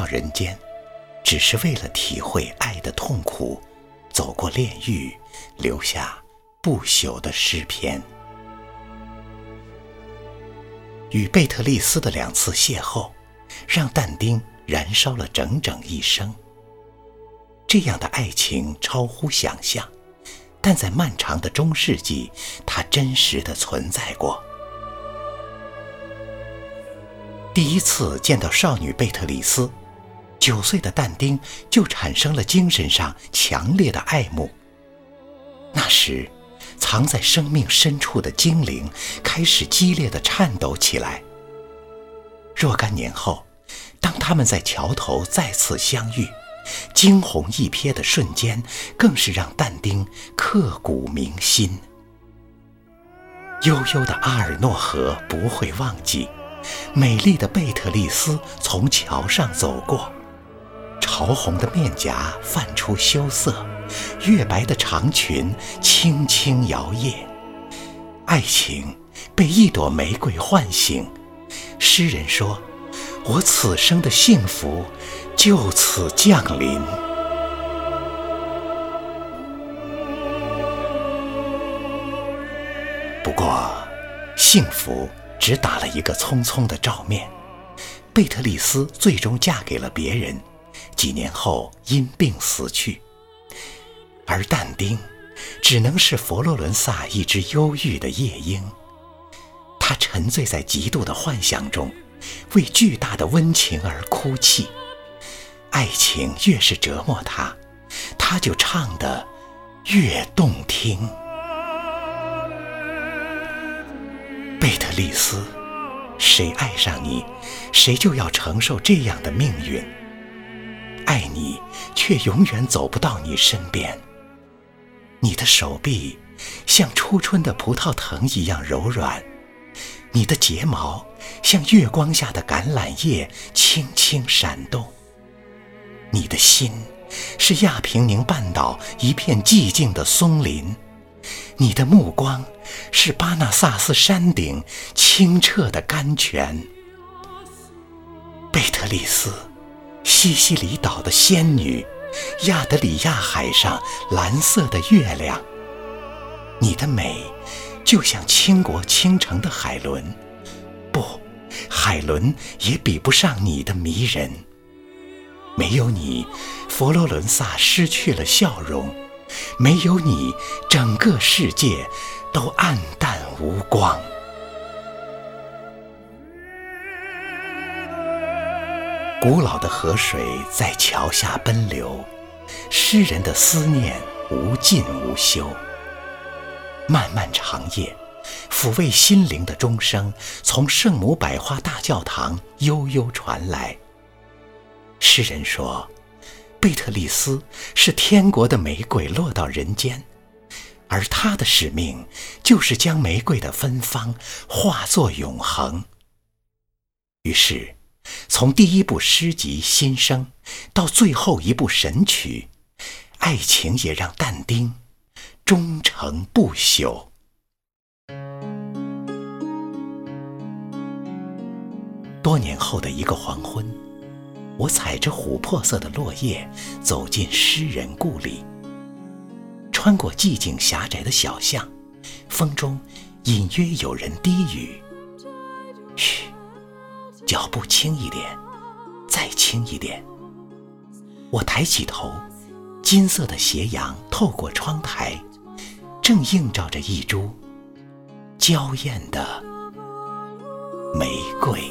到人间，只是为了体会爱的痛苦，走过炼狱，留下不朽的诗篇。与贝特丽斯的两次邂逅，让但丁燃烧了整整一生。这样的爱情超乎想象，但在漫长的中世纪，它真实的存在过。第一次见到少女贝特里斯，九岁的但丁就产生了精神上强烈的爱慕。那时，藏在生命深处的精灵开始激烈的颤抖起来。若干年后，当他们在桥头再次相遇，惊鸿一瞥的瞬间，更是让但丁刻骨铭心。悠悠的阿尔诺河不会忘记。美丽的贝特丽斯从桥上走过，桃红的面颊泛出羞涩，月白的长裙轻轻摇曳。爱情被一朵玫瑰唤醒，诗人说：“我此生的幸福就此降临。”不过，幸福。只打了一个匆匆的照面，贝特丽斯最终嫁给了别人，几年后因病死去。而但丁，只能是佛罗伦萨一只忧郁的夜莺，他沉醉在极度的幻想中，为巨大的温情而哭泣。爱情越是折磨他，他就唱得越动听。贝特利斯，谁爱上你，谁就要承受这样的命运。爱你，却永远走不到你身边。你的手臂像初春的葡萄藤一样柔软，你的睫毛像月光下的橄榄叶轻轻闪动。你的心是亚平宁半岛一片寂静的松林。你的目光是巴纳萨斯山顶清澈的甘泉，贝特丽斯，西西里岛的仙女，亚德里亚海上蓝色的月亮。你的美，就像倾国倾城的海伦，不，海伦也比不上你的迷人。没有你，佛罗伦萨失去了笑容。没有你，整个世界都暗淡无光。古老的河水在桥下奔流，诗人的思念无尽无休。漫漫长夜，抚慰心灵的钟声从圣母百花大教堂悠悠传来。诗人说。贝特丽斯是天国的玫瑰落到人间，而他的使命就是将玫瑰的芬芳化作永恒。于是，从第一部诗集《新生》到最后一部神曲，爱情也让但丁终成不朽。多年后的一个黄昏。我踩着琥珀色的落叶走进诗人故里，穿过寂静狭窄的小巷，风中隐约有人低语：“嘘，脚步轻一点，再轻一点。”我抬起头，金色的斜阳透过窗台，正映照着一株娇艳的玫瑰。